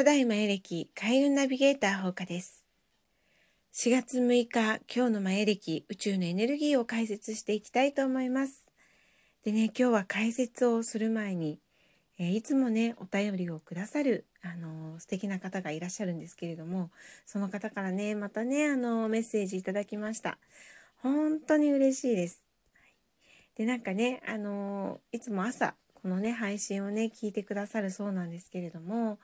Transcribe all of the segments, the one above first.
古代マヤ暦開運ナビゲーター放課です。4月6日、今日のマヤ暦宇宙のエネルギーを解説していきたいと思います。でね、今日は解説をする前に、えー、いつもね、お便りをくださる、あのー、素敵な方がいらっしゃるんですけれども、その方からね、またね、あのー、メッセージいただきました。本当に嬉しいです。で、なんかね、あのいつも朝、このね、配信をね、聞いてくださるそうなんですけれども、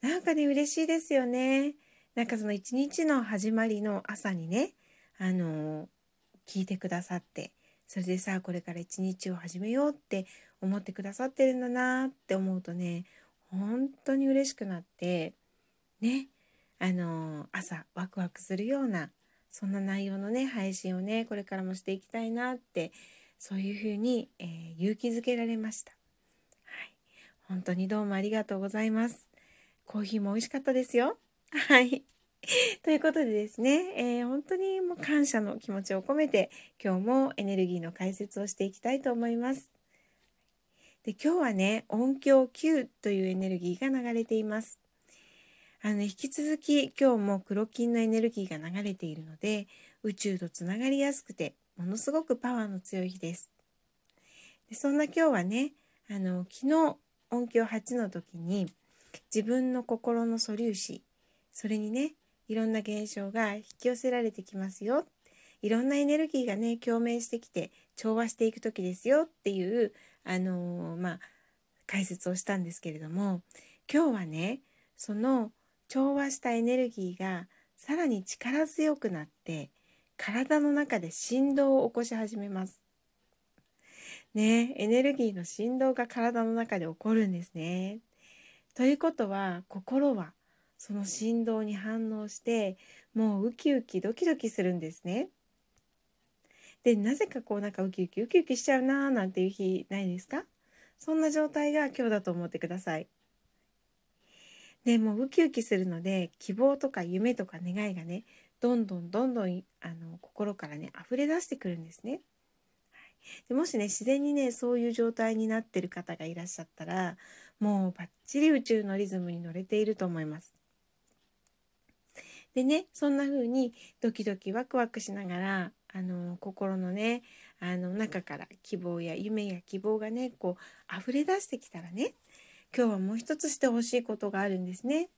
なんかね、嬉しいですよね。なんかその一日の始まりの朝にね、あの聞いてくださって、それでさ、これから一日を始めようって思ってくださってるんだなって思うとね、本当に嬉しくなって、ね、あの朝ワクワクするような、そんな内容のね、配信をね、これからもしていきたいなって、そういうふうに、えー、勇気づけられました。本当にどうもありがとうございます。コーヒーも美味しかったですよ。はい。ということでですね、えー、本当にもう感謝の気持ちを込めて今日もエネルギーの解説をしていきたいと思います。で今日はね音響9というエネルギーが流れています。あの引き続き今日も黒金のエネルギーが流れているので宇宙とつながりやすくてものすごくパワーの強い日です。でそんな今日はねあの昨日音響8の時に自分の心の素粒子それにねいろんな現象が引き寄せられてきますよいろんなエネルギーがね共鳴してきて調和していく時ですよっていうあのー、まあ解説をしたんですけれども今日はねその調和したエネルギーがさらに力強くなって体の中で振動を起こし始めます。ね、エネルギーの振動が体の中で起こるんですね。ということは心はその振動に反応してもうウキウキドキドキするんですね。でなぜかこうなんかウキウキウキウキしちゃうなーなんていう日ないですか？そんな状態が今日だと思ってください。でもうウキウキするので希望とか夢とか願いがねどんどんどんどんあの心からね溢れ出してくるんですね。でもしね自然にねそういう状態になってる方がいらっしゃったらもうバッチリ宇宙のリズムに乗れていると思います。でねそんな風にドキドキワクワクしながらあの心のねあの中から希望や夢や希望がねこう溢れ出してきたらね今日はもう一つしてほしいことがあるんですね。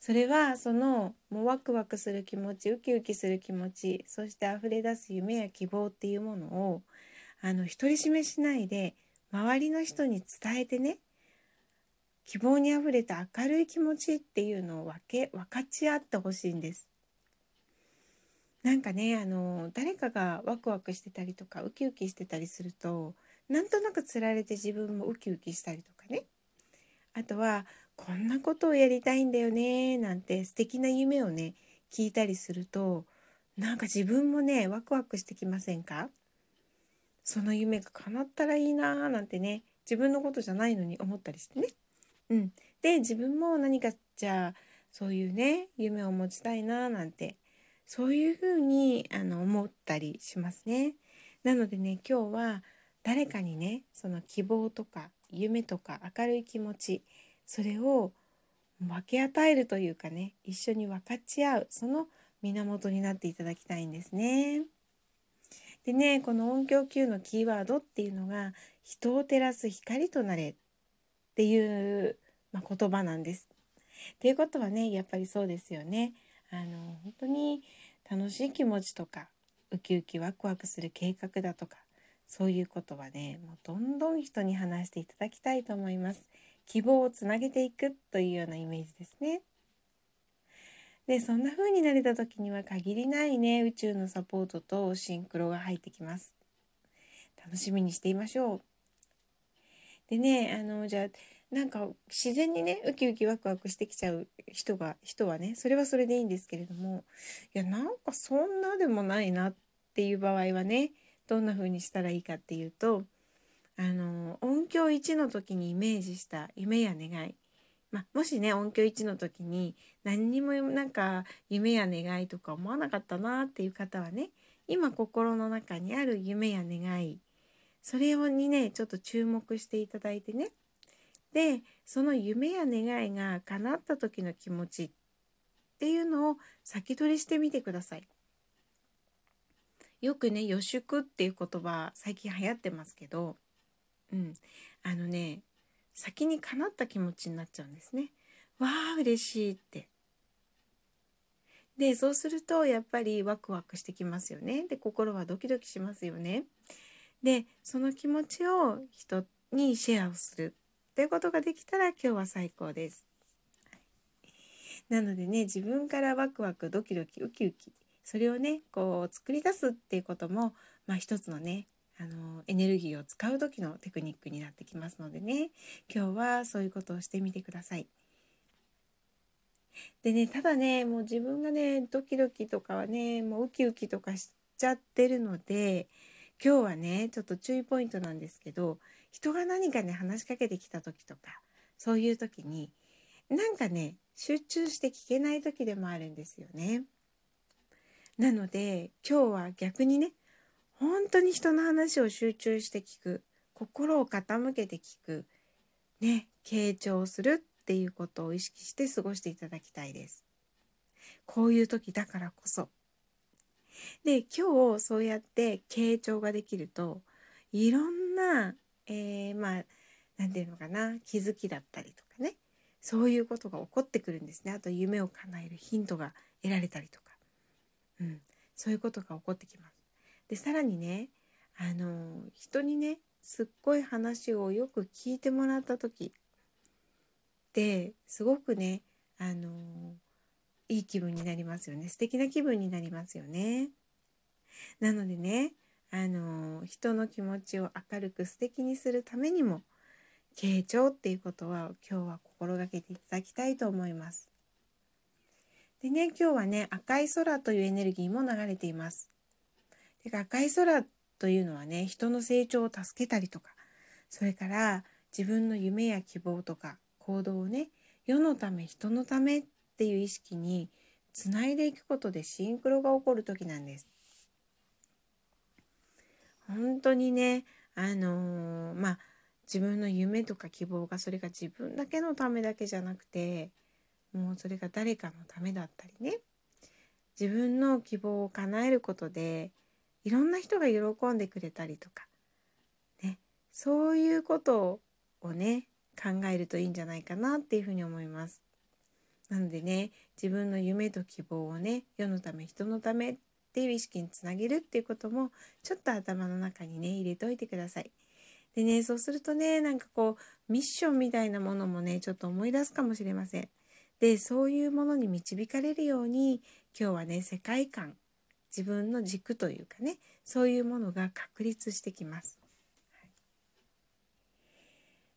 それはそのもうワクワクする気持ちウキウキする気持ちそして溢れ出す夢や希望っていうものをあの独り占めしないで周りの人に伝えてね希望にあふれた明るい気持ちっていうのを分け分かち合ってほしいんです。なんかねあの誰かがワクワクしてたりとかウキウキしてたりするとなんとなくつられて自分もウキウキしたりとかねあとはこんなことをやりたいんだよねなんて素敵な夢をね聞いたりするとなんか自分もねワクワクしてきませんか？その夢が叶ったらいいなーなんてね自分のことじゃないのに思ったりしてね。うん、で自分も何かじゃあそういうね夢を持ちたいなーなんてそういうふうにあの思ったりしますね。なのでね今日は誰かにねその希望とか夢とか明るい気持ちそれを分け与えるというかね一緒に分かち合うその源になっていただきたいんですね。でねこの音響 Q のキーワードっていうのが人を照らす光となれっていう、まあ、言葉なんです。っていうことはねやっぱりそうですよね。あの本当に楽しい気持ちとかウキウキワクワクする計画だとかそういうことはねもうどんどん人に話していただきたいと思います。希望をつなげていくというようなイメージですね。でそんな風になれた時には限りないね宇宙のサポートとシンクロが入ってきます。楽しみにしていましょう。でねあのじゃあなんか自然にねウキウキワクワクしてきちゃう人が人はねそれはそれでいいんですけれどもいやなんかそんなでもないなっていう場合はねどんな風にしたらいいかっていうとあの音響1の時にイメージした夢や願いまあ、もしね音響1の時に何にもなんか夢や願いとか思わなかったなっていう方はね今心の中にある夢や願いそれをにねちょっと注目していただいてねでその夢や願いが叶った時の気持ちっていうのを先取りしてみてください。よくね予祝っていう言葉最近流行ってますけど、うん、あのね先に叶った気持ちになっちゃうんですね。わあ嬉しいって。でそうするとやっぱりワクワクしてきますよね。で心はドキドキしますよね。でその気持ちを人にシェアをするということができたら今日は最高です。なのでね自分からワクワクドキドキウキウキそれをねこう作り出すっていうことも、まあ、一つのねあのエネルギーを使う時のテクニックになってきますのでね今日はそういうことをしてみてください。でねただねもう自分がねドキドキとかはねもうウキウキとかしちゃってるので今日はねちょっと注意ポイントなんですけど人が何かね話しかけてきた時とかそういう時になんかね集中して聞けない時でもあるんですよね。なので今日は逆にね本当に人の話を集中して聞く心を傾けて聞くね傾聴するっていうことを意識して過ごしていただきたいです。こういう時だからこそ。で今日そうやって傾聴ができるといろんな、えー、まあ何て言うのかな気づきだったりとかねそういうことが起こってくるんですねあと夢を叶えるヒントが得られたりとか、うん、そういうことが起こってきます。でさらにねあの人にねすっごい話をよく聞いてもらった時ってすごくねあのいい気分になりますよね素敵な気分になりますよね。なのでねあの人の気持ちを明るく素敵にするためにも傾聴っていうことは今日は心がけていただきたいと思います。でね今日はね赤い空というエネルギーも流れています。で赤い空というのはね人の成長を助けたりとかそれから自分の夢や希望とか行動をね世のため人のためっていう意識につないでいくことでシンクロが起こる時なんです。本当にねあのー、まあ自分の夢とか希望がそれが自分だけのためだけじゃなくてもうそれが誰かのためだったりね自分の希望を叶えることでいろんな人が喜んでくれたりとか、ね、そういうことをね考えるといいんじゃないかなっていうふうに思います。なのでね自分の夢と希望をね世のため人のためっていう意識につなげるっていうこともちょっと頭の中にね入れといてください。でねそうするとねなんかこうミッションみたいなものもねちょっと思い出すかもしれません。でそういうものに導かれるように今日はね世界観自分の軸というかねそういうものが確立してきます。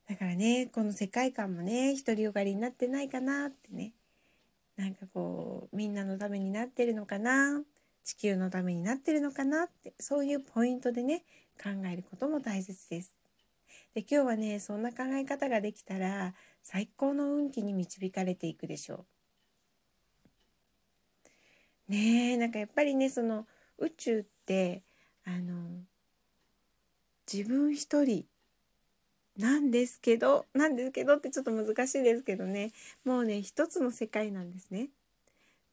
だからねこの世界観もね独りよがりになってないかなってねなんかこうみんなのためになってるのかな地球のためになってるのかなってそういうポイントでね考えることも大切です。で今日はねそんな考え方ができたら最高の運気に導かれていくでしょう。ねえなんかやっぱりねその宇宙ってあの自分一人なんですけどなんですけどってちょっと難しいですけどねもうね一つの世界なんですね。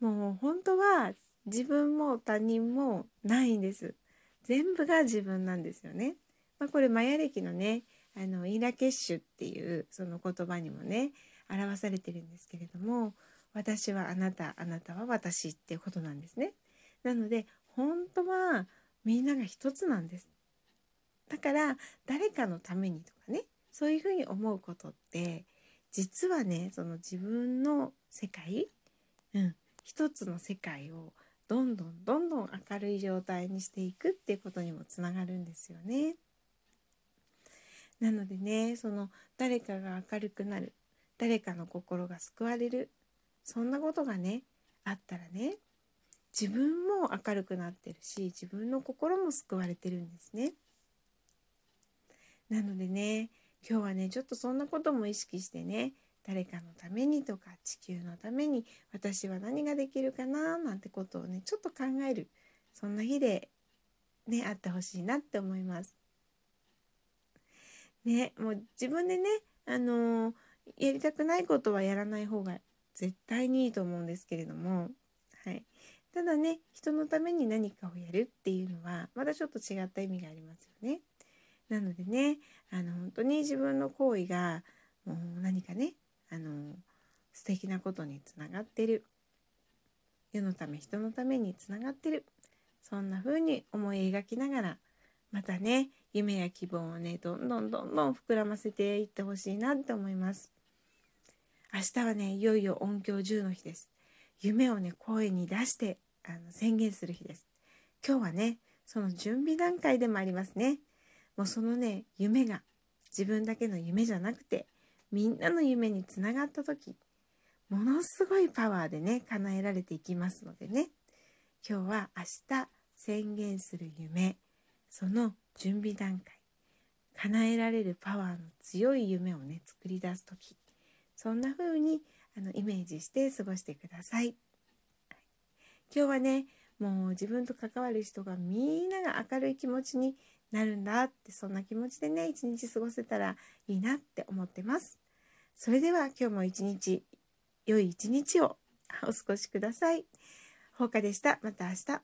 もう本当は自分も他人もないんです。全部が自分なんですよね。まあ、これマヤ歴のねあのイーラケッシュっていうその言葉にもね表されてるんですけれども私はあなたあなたは私っていうことなんですね。なので本当はみんなが一つなんです。だから誰かのためにとかねそういうふうに思うことって実はねその自分の世界、うん、一つの世界をどんどんどんどん明るい状態にしていくっていうことにもつながるんですよね。なのでねその誰かが明るくなる誰かの心が救われるそんなことがねあったらね自分も明るくなってるし自分の心も救われてるんですね。なのでね今日はねちょっとそんなことも意識してね誰かのためにとか地球のために私は何ができるかななんてことをねちょっと考えるそんな日でねあってほしいなって思います。ねもう自分でねあのー、やりたくないことはやらない方が絶対にいいと思うんですけれども、はい、ただね人のために何かをやるっていうのはまだちょっと違った意味がありますよね。なのでねあの本当に自分の行為がもう何かねあの素敵なことにつながってる。世のため人のためにつながってる。そんな風に思い描きながらまたね夢や希望をねどんどんどんどん膨らませていってほしいなって思います。明日はねいよいよ音響10の日です。夢をね声に出してあの宣言する日です。今日はねその準備段階でもありますね。もうそのね夢が自分だけの夢じゃなくてみんなの夢につながった時ものすごいパワーでね叶えられていきますのでね。今日は明日宣言する夢その準備段階叶えられるパワーの強い夢をね作り出す時。そんな風にあのイメージして過ごしてください。今日はねもう自分と関わる人がみんなが明るい気持ちになるんだってそんな気持ちでね一日過ごせたらいいなって思ってます。それでは今日も一日良い一日をお過ごしください。ほうかでした。また明日。